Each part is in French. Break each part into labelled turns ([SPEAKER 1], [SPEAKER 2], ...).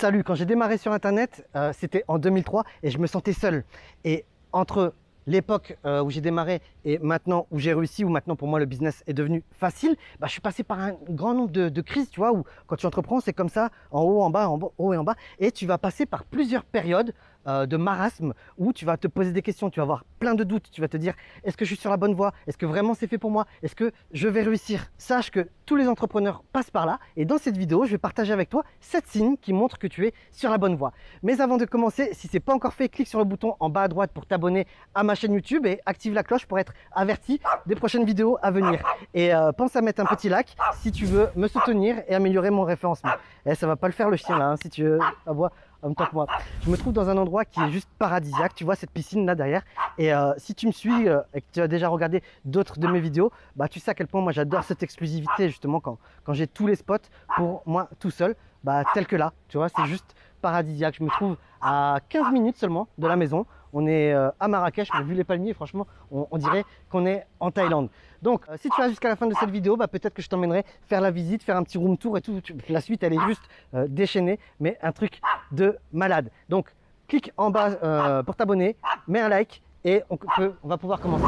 [SPEAKER 1] Salut, quand j'ai démarré sur Internet, euh, c'était en 2003 et je me sentais seul. Et entre l'époque euh, où j'ai démarré et maintenant où j'ai réussi, où maintenant pour moi le business est devenu facile, bah, je suis passé par un grand nombre de, de crises, tu vois, où quand tu entreprends, c'est comme ça, en haut, en bas, en haut et en bas, et tu vas passer par plusieurs périodes euh, de marasme où tu vas te poser des questions, tu vas avoir plein de doutes, tu vas te dire est-ce que je suis sur la bonne voie? Est-ce que vraiment c'est fait pour moi? Est-ce que je vais réussir? Sache que tous les entrepreneurs passent par là et dans cette vidéo, je vais partager avec toi 7 signes qui montrent que tu es sur la bonne voie. Mais avant de commencer, si ce n'est pas encore fait, clique sur le bouton en bas à droite pour t'abonner à ma chaîne YouTube et active la cloche pour être averti des prochaines vidéos à venir. Et euh, pense à mettre un petit like si tu veux me soutenir et améliorer mon référencement. Et eh, ça va pas le faire le chien là, hein, si tu veux avoir en temps que moi. Je me trouve dans un endroit qui est juste paradisiaque. Tu vois cette piscine là derrière. Et euh, si tu me suis euh, et que tu as déjà regardé d'autres de mes vidéos, bah tu sais à quel point moi j'adore cette exclusivité justement quand, quand j'ai tous les spots pour moi tout seul, bah tel que là. Tu vois, c'est juste paradisiaque. Je me trouve à 15 minutes seulement de la maison. On est euh, à Marrakech, mais vu les palmiers, franchement, on, dirait qu'on est en Thaïlande. Donc, euh, si tu vas jusqu'à la fin de cette vidéo, bah, peut-être que je t'emmènerai faire la visite, faire un petit room tour et tout. La suite, elle est juste euh, déchaînée, mais un truc de malade. Donc, clique en bas pour t'abonner, mets un like et on, on va pouvoir commencer.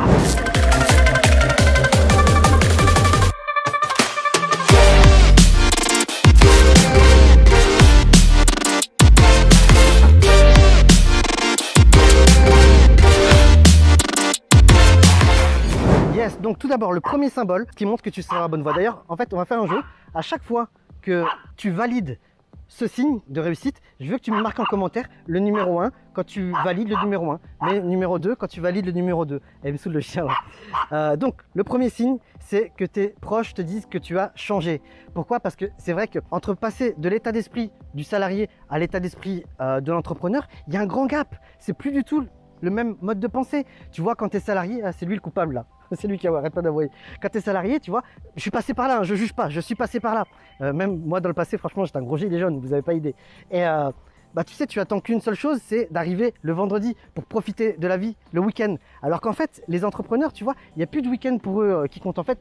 [SPEAKER 1] Tout d'abord, le premier symbole qui montre que tu seras à la bonne voie. D'ailleurs, en fait, on va faire un jeu. À chaque fois que tu valides ce signe de réussite, je veux que tu me marques en commentaire le numéro 1 quand tu valides le numéro 1, mais numéro 2 quand tu valides le numéro 2. Elle me saoule le chien. Euh, donc, le premier signe, c'est que tes proches te disent que tu as changé. Pourquoi? Parce que c'est vrai qu'entre passer de l'état d'esprit du salarié à l'état d'esprit euh, de l'entrepreneur, il y a un grand gap. C'est plus du tout le même mode de pensée. Tu vois, quand tu es salarié, c'est lui le coupable là. c'est lui qui arrête pas d'avouer. Quand tu es salarié, tu vois, je suis passé par là, hein, je juge pas, je suis passé par là. Euh, même moi, dans le passé, franchement, j'étais un gros gilet jaune, vous n'avez pas idée. Et euh, bah, tu sais, tu attends qu'une seule chose, c'est d'arriver le vendredi pour profiter de la vie le week-end. Alors qu'en fait, les entrepreneurs, tu vois, il n'y a plus de week-end pour eux euh, qui comptent. En fait,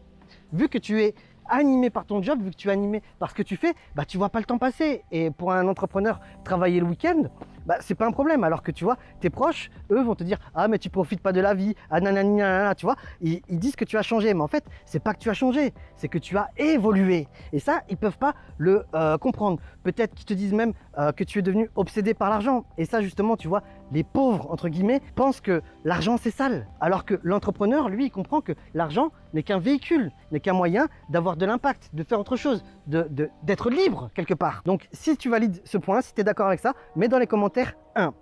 [SPEAKER 1] vu que tu es animé par ton job, vu que tu es animé par ce que tu fais, bah, tu vois pas le temps passer. Et pour un entrepreneur, travailler le week-end, bah, c'est pas un problème. Alors que tu vois, tes proches, eux, vont te dire Ah, mais tu profites pas de la vie, ah nanani, tu vois. Ils, disent que tu as changé, mais en fait, c'est pas que tu as changé, c'est que tu as évolué. Et ça, ils peuvent pas le euh, comprendre. Peut-être qu'ils te disent même euh, que tu es devenu obsédé par l'argent. Et ça, justement, tu vois, les pauvres, entre guillemets, pensent que l'argent c'est sale. Alors que l'entrepreneur, lui, il comprend que l'argent n'est qu'un véhicule, n'est qu'un moyen d'avoir de l'impact, de faire autre chose, d'être libre quelque part. Donc si tu valides ce point, si tu es d'accord avec ça, mets dans les commentaires 1.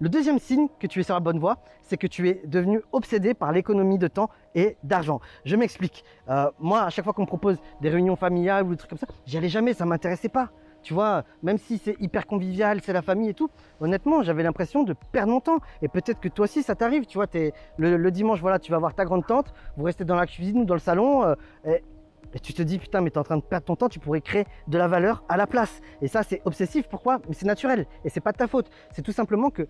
[SPEAKER 1] Le deuxième signe que tu es sur la bonne voie, c'est que tu es devenu obsédé par l'économie de temps et d'argent. Je m'explique. Euh, moi, à chaque fois qu'on me propose des réunions familiales ou des trucs comme ça, j'y allais jamais, ça m'intéressait pas. Tu vois, même si c'est hyper convivial, c'est la famille et tout, honnêtement, j'avais l'impression de perdre mon temps. Et peut-être que toi aussi, ça t'arrive. Tu vois, es, le, dimanche, voilà, tu vas voir ta grande tante, vous restez dans la cuisine ou dans le salon, euh, tu te dis, putain, mais tu es en train de perdre ton temps, tu pourrais créer de la valeur à la place. Et ça, c'est obsessif. Pourquoi? Mais c'est naturel. Et c'est pas de ta faute. C'est tout simplement que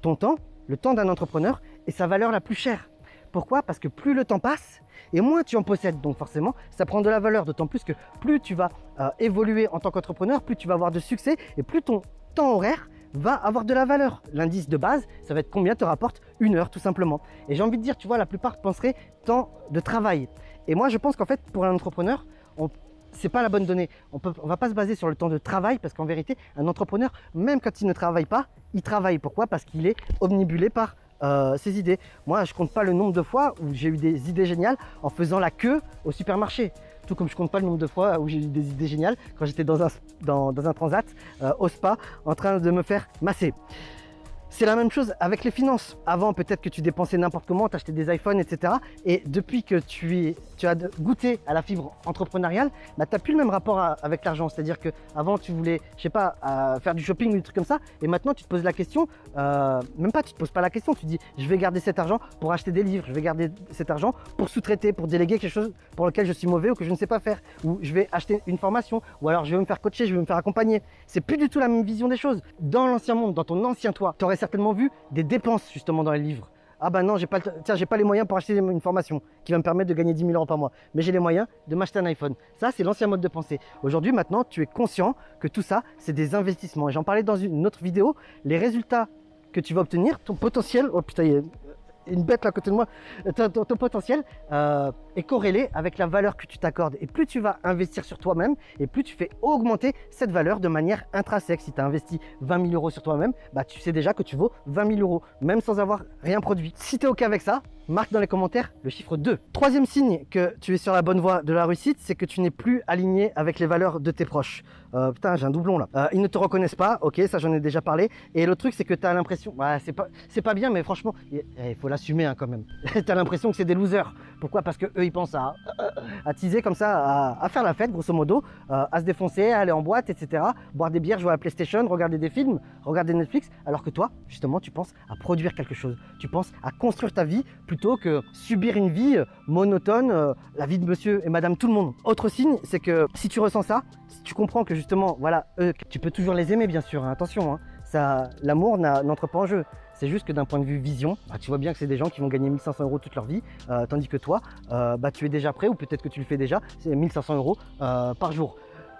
[SPEAKER 1] ton temps, le temps d'un entrepreneur, est sa valeur la plus chère. Pourquoi? Parce que plus le temps passe et moins tu en possèdes. Donc forcément, ça prend de la valeur. D'autant plus que plus tu vas euh, évoluer en tant qu'entrepreneur, plus tu vas avoir de succès et plus ton temps horaire va avoir de la valeur. L'indice de base, ça va être combien te rapporte une heure tout simplement. Et j'ai envie de dire, tu vois, la plupart penseraient temps de travail. Et moi, je pense qu'en fait, pour un entrepreneur, on c'est pas la bonne donnée. On ne va pas se baser sur le temps de travail parce qu'en vérité, un entrepreneur, même quand il ne travaille pas, il travaille. Pourquoi? Parce qu'il est omnibulé par euh, ces idées. Moi, je compte pas le nombre de fois où j'ai eu des idées géniales en faisant la queue au supermarché. Tout comme je compte pas le nombre de fois où j'ai eu des idées géniales quand j'étais dans un, dans, un transat euh, au spa en train de me faire masser. C'est la même chose avec les finances. Avant, peut-être que tu dépensais n'importe comment, tu achetais des iPhones, etc. Et depuis que tu, as goûté à la fibre entrepreneuriale, bah, tu n'as plus le même rapport avec l'argent. C'est-à-dire qu'avant, tu voulais, je sais pas, faire du shopping ou des trucs comme ça. Et maintenant, tu te poses la question, euh, même pas, tu te poses pas la question. Tu dis, je vais garder cet argent pour acheter des livres. Je vais garder cet argent pour sous-traiter, pour déléguer quelque chose pour lequel je suis mauvais ou que je ne sais pas faire. Ou je vais acheter une formation. Ou alors, je vais me faire coacher, je vais me faire accompagner. C'est plus du tout la même vision des choses. Dans l'ancien monde, dans ton ancien toi, tu aurais certainement vu des dépenses justement dans les livres. Ah bah non, j'ai pas, tiens, j'ai pas les moyens pour acheter une formation qui va me permettre de gagner 10 000 euros par mois. Mais j'ai les moyens de m'acheter un iPhone. Ça, c'est l'ancien mode de pensée. Aujourd'hui, maintenant, tu es conscient que tout ça, c'est des investissements. Et j'en parlais dans une autre vidéo. Les résultats que tu vas obtenir, ton potentiel, oh putain, il y une bête là à côté de moi, ton, potentiel euh, est corrélé avec la valeur que tu t'accordes. Et plus tu vas investir sur toi-même, et plus tu fais augmenter cette valeur de manière intrinsèque. Si tu as investi 20 000 euros sur toi-même, bah, tu sais déjà que tu vaux 20 000 euros, même sans avoir rien produit. Si tu es OK avec ça, marque dans les commentaires le chiffre 2. Troisième signe que tu es sur la bonne voie de la réussite, c'est que tu n'es plus aligné avec les valeurs de tes proches. Euh, putain, j'ai un doublon là. Euh, ils ne te reconnaissent pas, ok, ça j'en ai déjà parlé. Et le truc, c'est que tu as l'impression, ouais, c'est pas, pas bien, mais franchement, il il faut l'assumer hein, quand même. tu as l'impression que c'est des losers. Pourquoi? Parce que eux, ils pensent à, à teaser comme ça, à, à faire la fête, grosso modo, euh, à se défoncer, à aller en boîte, etc. Boire des bières, jouer à la PlayStation, regarder des films, regarder Netflix. Alors que toi, justement, tu penses à produire quelque chose. Tu penses à construire ta vie plutôt que subir une vie euh, monotone, euh, la vie de monsieur et madame tout le monde. Autre signe, c'est que si tu ressens ça, si tu comprends que justement, voilà, eux, tu peux toujours les aimer, bien sûr, hein, attention, hein, ça, l'amour n'entre pas en jeu. C'est juste que d'un point de vue vision, bah, tu vois bien que c'est des gens qui vont gagner 1500 euros toute leur vie, euh, tandis que toi, euh, bah, tu es déjà prêt, ou peut-être que tu le fais déjà, c'est 1500 euros euh, par jour.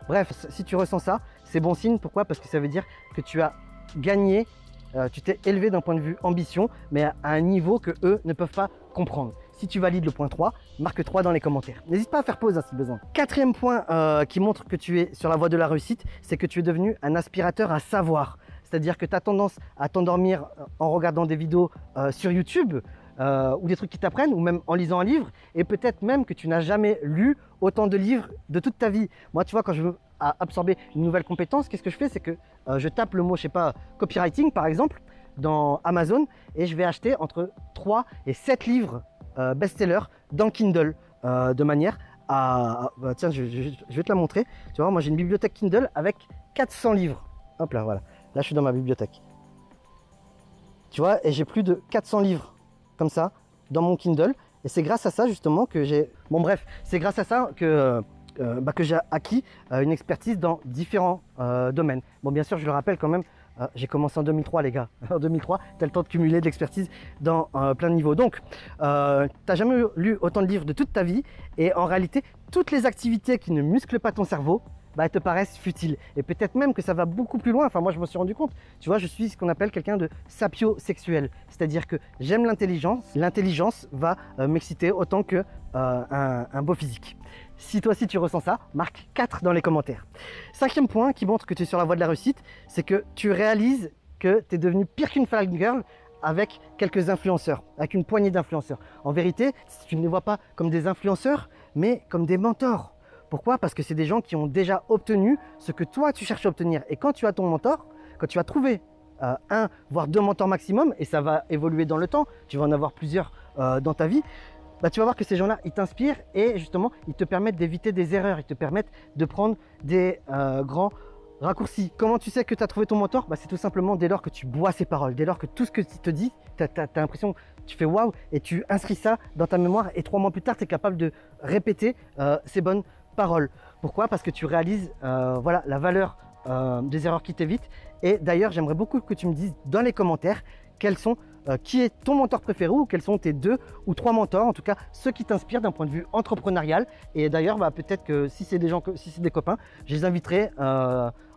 [SPEAKER 1] Bref, si tu ressens ça, c'est bon signe. Pourquoi? Parce que ça veut dire que tu as gagné, euh, tu t'es élevé d'un point de vue ambition, mais à un niveau que eux ne peuvent pas comprendre. Si tu valides le point 3, marque 3 dans les commentaires. N'hésite pas à faire pause si besoin. Quatrième point euh, qui montre que tu es sur la voie de la réussite, c'est que tu es devenu un aspirateur à savoir. C'est-à-dire que tu as tendance à t'endormir euh, en regardant des vidéos sur YouTube euh, ou des trucs qui t'apprennent ou même en lisant un livre et peut-être même que tu n'as jamais lu autant de livres de toute ta vie. Moi, tu vois, quand je veux absorber une nouvelle compétence, qu'est-ce que je fais? C'est que euh, je tape le mot, je sais pas, copywriting par exemple, dans Amazon et je vais acheter entre 3 et 7 livres euh, best-sellers dans Kindle de manière à. bah, tiens, je- je vais te la montrer. Tu vois, moi j'ai une bibliothèque Kindle avec 400 livres. Hop là, voilà. Là, je suis dans ma bibliothèque. Tu vois, et j'ai plus de 400 livres comme ça dans mon Kindle. Et c'est grâce à ça justement que j'ai. Bon, bref, c'est grâce à ça que. euh, euh, bah, j'ai acquis euh, une expertise dans différents domaines. Bon, bien sûr, je le rappelle quand même, j'ai commencé en 2003, les gars. En 2003, tu as le temps de cumuler de l'expertise dans plein de niveaux. Donc, n'as jamais lu autant de livres de toute ta vie. Et en réalité, toutes les activités qui ne musclent pas ton cerveau, bah, te paraissent futiles. Et peut-être même que ça va beaucoup plus loin. Enfin, moi, je me suis rendu compte. Tu vois, je suis ce qu'on appelle quelqu'un de sapiosexuel. C'est-à-dire que j'aime l'intelligence. L'intelligence va euh, m'exciter autant que euh, un, beau physique. Si toi aussi tu ressens ça, marque 4 dans les commentaires. Cinquième point qui montre que tu es sur la voie de la réussite, c'est que tu réalises que tu es devenu pire qu'une girl avec quelques influenceurs, avec une poignée d'influenceurs. En vérité, tu ne les vois pas comme des influenceurs, mais comme des mentors. Pourquoi? Parce que c'est des gens qui ont déjà obtenu ce que toi tu cherches à obtenir. Et quand tu as ton mentor, quand tu as trouvé euh, un, voire deux mentors maximum, et ça va évoluer dans le temps, tu vas en avoir plusieurs euh, dans ta vie, bah, tu vas voir que ces gens-là, ils t'inspirent et justement, ils te permettent d'éviter des erreurs, ils te permettent de prendre des euh, grands raccourcis. Comment tu sais que tu as trouvé ton mentor? Bah, C'est tout simplement dès lors que tu bois ses paroles, dès lors que tout ce que tu te dis, tu as, l'impression, tu fais waouh et tu inscris ça dans ta mémoire et trois mois plus tard, tu es capable de répéter ces bonnes paroles. Pourquoi? Parce que tu réalises euh, voilà, la valeur euh, des erreurs qui t'évitent. Et d'ailleurs, j'aimerais beaucoup que tu me dises dans les commentaires quels sont euh, qui est ton mentor préféré ou quels sont tes deux ou trois mentors, en tout cas ceux qui t'inspirent d'un point de vue entrepreneurial. Et d'ailleurs, bah, peut-être que si c'est des gens, si c'est des copains, je les inviterai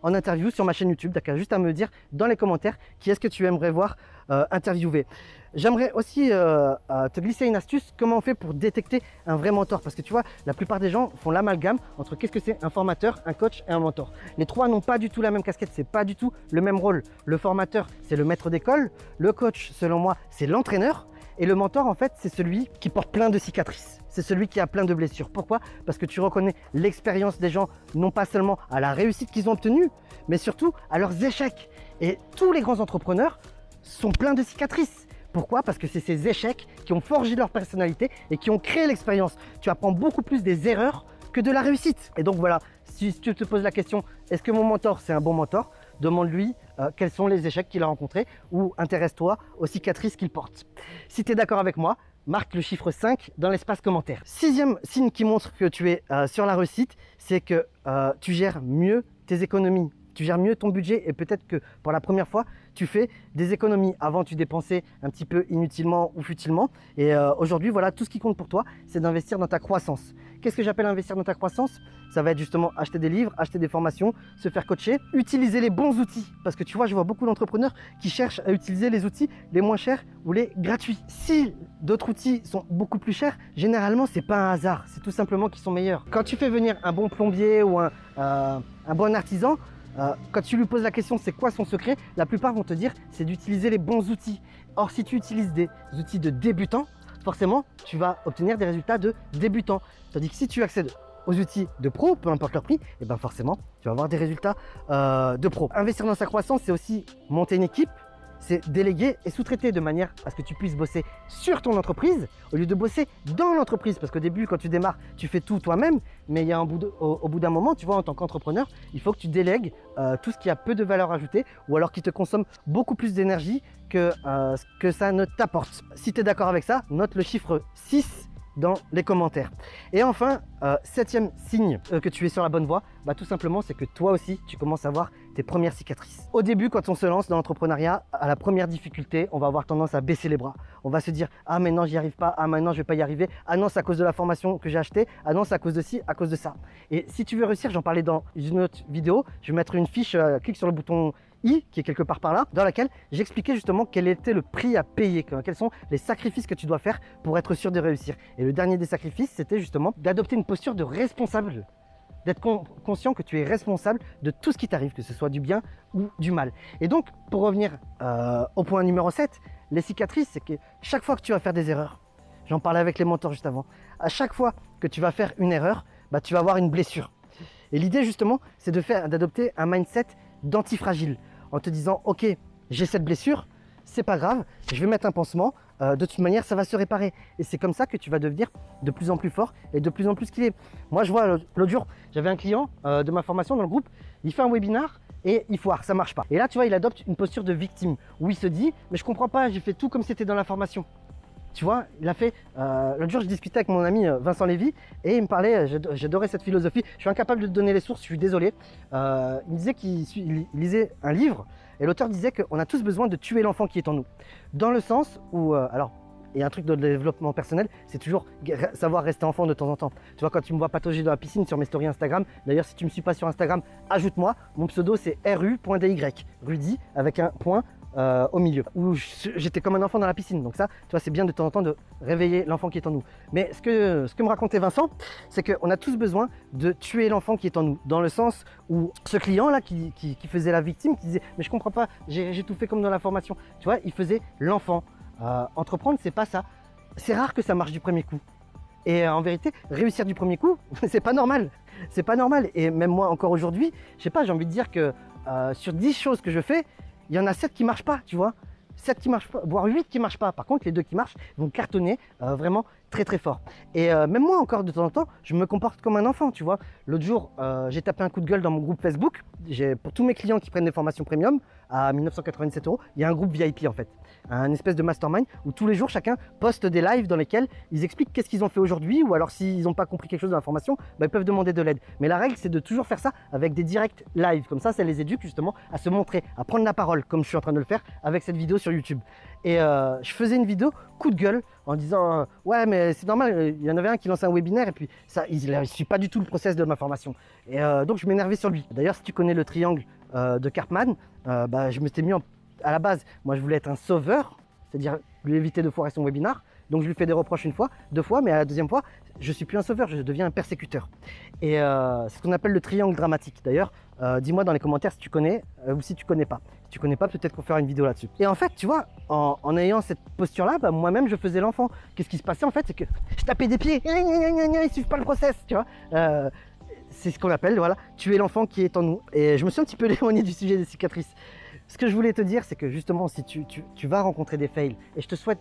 [SPEAKER 1] en interview sur ma chaîne YouTube. D'accord, juste à me dire dans les commentaires qui est-ce que tu aimerais voir euh, interviewer. J'aimerais aussi euh, euh, te glisser une astuce, comment on fait pour détecter un vrai mentor? Parce que tu vois, la plupart des gens font l'amalgame entre qu'est-ce que c'est un formateur, un coach et un mentor. Les trois n'ont pas du tout la même casquette, c'est pas du tout le même rôle. Le formateur, c'est le maître d'école. Le coach, selon moi, c'est l'entraîneur. Et le mentor, en fait, c'est celui qui porte plein de cicatrices. C'est celui qui a plein de blessures. Pourquoi? Parce que tu reconnais l'expérience des gens, non pas seulement à la réussite qu'ils ont obtenue, mais surtout à leurs échecs. Et tous les grands entrepreneurs sont pleins de cicatrices. Pourquoi? Parce que c'est ces échecs qui ont forgé leur personnalité et qui ont créé l'expérience. Tu apprends beaucoup plus des erreurs que de la réussite. Et donc voilà, si tu te poses la question, est-ce que mon mentor c'est un bon mentor? Demande-lui euh, quels sont les échecs qu'il a rencontrés ou intéresse-toi aux cicatrices qu'il porte. Si tu es d'accord avec moi, marque le chiffre 5 dans l'espace commentaire. Sixième signe qui montre que tu es euh, sur la réussite, c'est que euh, tu gères mieux tes économies. tu gères mieux ton budget et peut-être que pour la première fois, tu fais des économies. Avant, tu dépensais un petit peu inutilement ou futilement. Et euh, aujourd'hui, voilà, tout ce qui compte pour toi, c'est d'investir dans ta croissance. Qu'est-ce que j'appelle investir dans ta croissance? Ça va être justement acheter des livres, acheter des formations, se faire coacher, utiliser les bons outils. Parce que tu vois, je vois beaucoup d'entrepreneurs qui cherchent à utiliser les outils les moins chers ou les gratuits. Si d'autres outils sont beaucoup plus chers, généralement, c'est pas un hasard. C'est tout simplement qu'ils sont meilleurs. Quand tu fais venir un bon plombier ou un, euh, bon artisan, euh, quand tu lui poses la question c'est quoi son secret, la plupart vont te dire c'est d'utiliser les bons outils. Or si tu utilises des outils de débutants, forcément tu vas obtenir des résultats de débutants. Tandis que si tu accèdes aux outils de pro, peu importe leur prix, et eh ben forcément tu vas avoir des résultats euh, de pro. Investir dans sa croissance, c'est aussi monter une équipe, c'est déléguer et sous-traiter de manière à ce que tu puisses bosser sur ton entreprise au lieu de bosser dans l'entreprise. Parce qu'au début, quand tu démarres, tu fais tout toi-même, mais il y a au, bout d'un moment, tu vois, en tant qu'entrepreneur, il faut que tu délègues euh, tout ce qui a peu de valeur ajoutée ou alors qui te consomme beaucoup plus d'énergie que euh, que ça ne t'apporte. Si tu es d'accord avec ça, note le chiffre 6 dans les commentaires. Et enfin, euh, septième signe euh, que tu es sur la bonne voie, bah, tout simplement c'est que toi aussi tu commences à voir tes premières cicatrices. Au début quand on se lance dans l'entrepreneuriat, à la première difficulté, on va avoir tendance à baisser les bras. On va se dire ah maintenant j'y arrive pas, ah maintenant je vais pas y arriver, ah non c'est à cause de la formation que j'ai acheté, ah non c'est à cause de ci, à cause de ça. Et si tu veux réussir, j'en parlais dans une autre vidéo, je vais mettre une fiche, euh, clique sur le bouton qui est quelque part par là, dans laquelle j'expliquais justement quel était le prix à payer, quels sont les sacrifices que tu dois faire pour être sûr de réussir. Et le dernier des sacrifices, c'était justement d'adopter une posture de responsable d'être conscient que tu es responsable de tout ce qui t'arrive, que ce soit du bien ou du mal. Et donc, pour revenir euh, au point numéro 7, les cicatrices, c'est que chaque fois que tu vas faire des erreurs, j'en parlais avec les mentors juste avant, à chaque fois que tu vas faire une erreur, bah, tu vas avoir une blessure. Et l'idée justement, c'est d'adopter un mindset d'antifragile en te disant ok j'ai cette blessure, c'est pas grave, je vais mettre un pansement, euh, de toute manière ça va se réparer. Et c'est comme ça que tu vas devenir de plus en plus fort et de plus en plus qu'il est. Moi je vois l'autre jour, j'avais un client euh, de ma formation dans le groupe, il fait un webinar et il foire, ça marche pas. Et là tu vois il adopte une posture de victime où il se dit mais je comprends pas, j'ai fait tout comme c'était dans la formation. Tu vois, il a fait. Euh, l'autre jour, je discutais avec mon ami euh, Vincent Lévy et il me parlait, euh, j'adorais cette philosophie. Je suis incapable de donner les sources, je suis désolé. il me disait qu'il lisait un livre et l'auteur disait qu'on a tous besoin de tuer l'enfant qui est en nous. Dans le sens où, alors, il y a un truc de développement personnel, c'est toujours savoir rester enfant de temps en temps. Tu vois, quand tu me vois patauger dans la piscine sur mes stories Instagram, d'ailleurs, si tu ne me suis pas sur Instagram, ajoute-moi. Mon pseudo, c'est ru.dy, Rudy, avec un point euh, au milieu, où j'étais comme un enfant dans la piscine. Donc ça, tu vois, c'est bien de temps en temps de réveiller l'enfant qui est en nous. Mais ce que, ce que me racontait Vincent, c'est qu'on a tous besoin de tuer l'enfant qui est en nous, dans le sens où ce client-là qui, faisait la victime, qui disait « mais je comprends pas, j'ai tout fait comme dans la formation », tu vois, il faisait l'enfant. Euh, entreprendre, c'est pas ça. C'est rare que ça marche du premier coup. Et en vérité, réussir du premier coup, c'est pas normal. C'est pas normal. Et même moi, encore aujourd'hui, je sais pas, j'ai envie de dire que euh, sur 10 choses que je fais, il y en a 7 qui marchent pas, tu vois. 7 qui marchent pas, voire 8 qui marchent pas. Par contre, les deux qui marchent vont cartonner euh, vraiment très très fort. Et euh, même moi encore de temps en temps, je me comporte comme un enfant, tu vois. L'autre jour, euh, j'ai tapé un coup de gueule dans mon groupe Facebook. Pour tous mes clients qui prennent des formations premium à 1997 euros, il y a un groupe VIP en fait, un espèce de mastermind où tous les jours chacun poste des lives dans lesquels ils expliquent qu'est-ce qu'ils ont fait aujourd'hui ou alors s'ils n'ont pas compris quelque chose de l'information, bah, ils peuvent demander de l'aide. Mais la règle c'est de toujours faire ça avec des directs live, comme ça ça les éduque justement à se montrer, à prendre la parole comme je suis en train de le faire avec cette vidéo sur YouTube. Et euh, je faisais une vidéo coup de gueule en disant euh, ouais mais c'est normal, euh, il y en avait un qui lançait un webinaire et puis ça il ne suit pas du tout le process de ma formation. Et donc je m'énervais sur lui. D'ailleurs si tu connais le triangle de Cartman, bah, je me suis mis à la base, moi je voulais être un sauveur, c'est-à-dire lui éviter de foirer son webinaire. Donc je lui fais des reproches une fois, deux fois, mais à la deuxième fois, je suis plus un sauveur, je deviens un persécuteur. Et c'est ce qu'on appelle le triangle dramatique. D'ailleurs, dis-moi dans les commentaires si tu connais ou si tu connais pas. Tu connais pas, peut-être qu'on fera une vidéo là-dessus. Et en fait, tu vois, en, ayant cette posture-là, bah, moi-même, je faisais l'enfant. Qu'est-ce qui se passait en fait C'est que je tapais des pieds, ils suivent pas le process, tu vois. c'est ce qu'on appelle, voilà, tuer l'enfant qui est en nous. Et je me suis un petit peu éloigné du sujet des cicatrices. Ce que je voulais te dire, c'est que justement, si tu, vas rencontrer des fails, et je te souhaite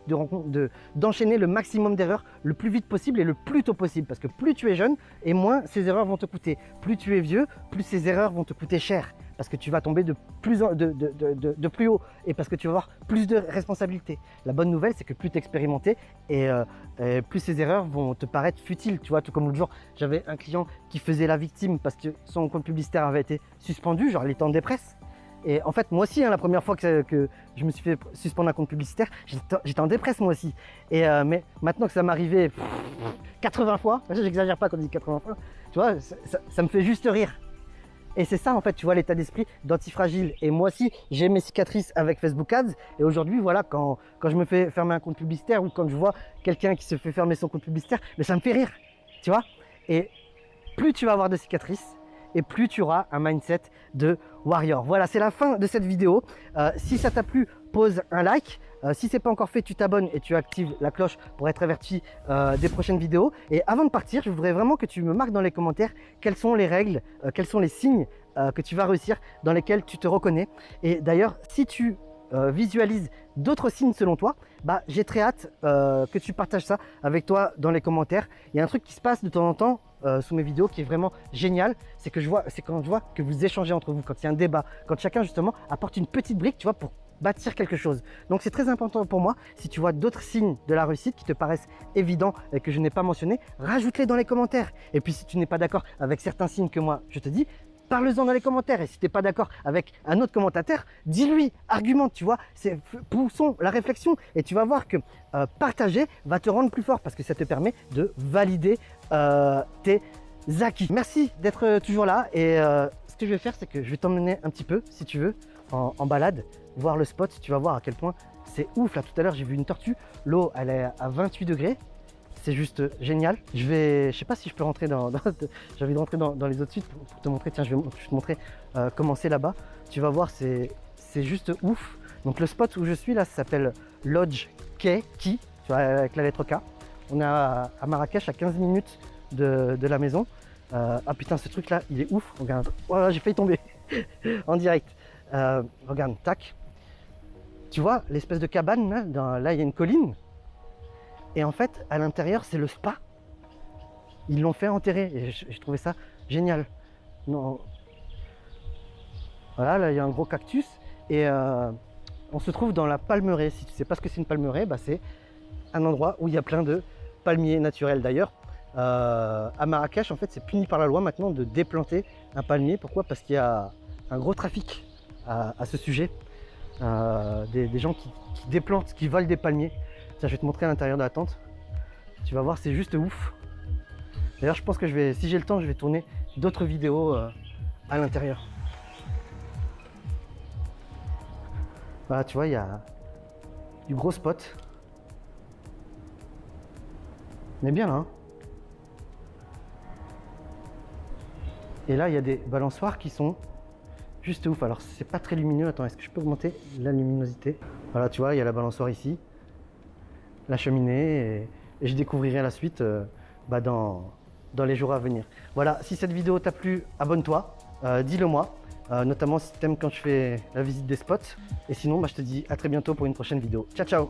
[SPEAKER 1] d'enchaîner le maximum d'erreurs le plus vite possible et le plus tôt possible, parce que plus tu es jeune, et moins ces erreurs vont te coûter. Plus tu es vieux, plus ces erreurs vont te coûter cher. Parce que tu vas tomber de plus, de, plus haut et parce que tu vas avoir plus de responsabilités. La bonne nouvelle, c'est que plus tu expérimenté et, euh, et plus ces erreurs vont te paraître futiles. Tu vois, tout comme l'autre jour, j'avais un client qui faisait la victime parce que son compte publicitaire avait été suspendu, genre il était en dépresse. Et en fait, moi aussi, hein, la première fois que, je me suis fait suspendre un compte publicitaire, j'étais en dépresse moi aussi. Et euh, mais maintenant que ça pff, 80 fois, j'exagère pas quand je dis 80 fois, tu vois, ça me fait juste rire. Et c'est ça en fait, tu vois, l'état d'esprit d'antifragile. Et moi aussi, j'ai mes cicatrices avec Facebook Ads. Et aujourd'hui, voilà, quand, je me fais fermer un compte publicitaire ou quand je vois quelqu'un qui se fait fermer son compte publicitaire, mais ça me fait rire, tu vois. Et plus tu vas avoir de cicatrices, et plus tu auras un mindset de warrior. Voilà, c'est la fin de cette vidéo. Euh, si ça t'a plu, pose un like. Euh, si c'est pas encore fait, tu t'abonnes et tu actives la cloche pour être averti euh, des prochaines vidéos. Et avant de partir, je voudrais vraiment que tu me marques dans les commentaires quelles sont les règles, euh, quels sont les signes que tu vas réussir, dans lesquels tu te reconnais. Et d'ailleurs, si tu visualises d'autres signes selon toi, bah, j'ai très hâte que tu partages ça avec toi dans les commentaires. Il y a un truc qui se passe de temps en temps sous mes vidéos qui est vraiment génial, c'est que je vois, c'est quand je vois que vous échangez entre vous, quand il y a un débat, quand chacun justement apporte une petite brique, tu vois, pour bâtir quelque chose. Donc c'est très important pour moi, si tu vois d'autres signes de la réussite qui te paraissent évidents et que je n'ai pas mentionné, rajoute-les dans les commentaires. Et puis si tu n'es pas d'accord avec certains signes que moi je te dis, parle-en dans les commentaires. Et si tu n'es pas d'accord avec un autre commentateur, dis-lui, argumente, tu vois. C'est poussons la réflexion et tu vas voir que euh, partager va te rendre plus fort parce que ça te permet de valider euh, tes acquis. Merci d'être toujours là et euh, ce que je vais faire, c'est que je vais t'emmener un petit peu, si tu veux, en balade, voir le spot. Tu vas voir à quel point c'est ouf. Là, tout à l'heure, j'ai vu une tortue. L'eau, elle est à 28 degrés. C'est juste génial. Je vais, je sais pas si je peux rentrer dans. J'ai envie de rentrer dans, les autres suites pour, te montrer. Tiens, je vais, te montrer euh, comment c'est là-bas. Tu vas voir, c'est c'est juste ouf. Donc le spot où je suis là, ça s'appelle Lodge Key, Ki, tu vois, avec la lettre K. On est à, Marrakech, à 15 minutes de, de la maison. Euh, ah putain, ce truc là, il est ouf. Regarde, voilà, j'ai failli tomber en direct. Euh, regarde, tac. Tu vois l'espèce de cabane là, là il y a une colline. Et en fait, à l'intérieur, c'est le spa. Ils l'ont fait enterrer. Et je trouvais ça génial. Non. Voilà, là, il y a un gros cactus. Et euh, on se trouve dans la palmeraie. Si tu sais pas ce que c'est une palmeraie, bah, c'est un endroit où il y a plein de palmiers naturels. D'ailleurs, euh, à Marrakech, en fait, c'est puni par la loi maintenant de déplanter un palmier. Pourquoi? Parce qu'il y a un gros trafic à ce sujet. Euh, des, gens qui, déplantent, qui volent des palmiers. Tiens, je vais te montrer à l'intérieur de la tente. Tu vas voir, c'est juste ouf. D'ailleurs, je pense que je vais, si j'ai le temps, je vais tourner d'autres vidéos euh, à l'intérieur. Voilà, tu vois, il y a du gros spot. On est bien là. hein. Et là, il y a des balançoires qui sont juste ouf. Alors, c'est pas très lumineux. Attends, est-ce que je peux augmenter la luminosité? Voilà, tu vois, il y a la balançoire ici, la cheminée, et, je découvrirai la suite euh, bah, dans, les jours à venir. Voilà, si cette vidéo t'a plu, abonne-toi, euh, dis-le moi, euh, notamment si tu aimes quand je fais la visite des spots. Et sinon, bah, je te dis à très bientôt pour une prochaine vidéo. Ciao, ciao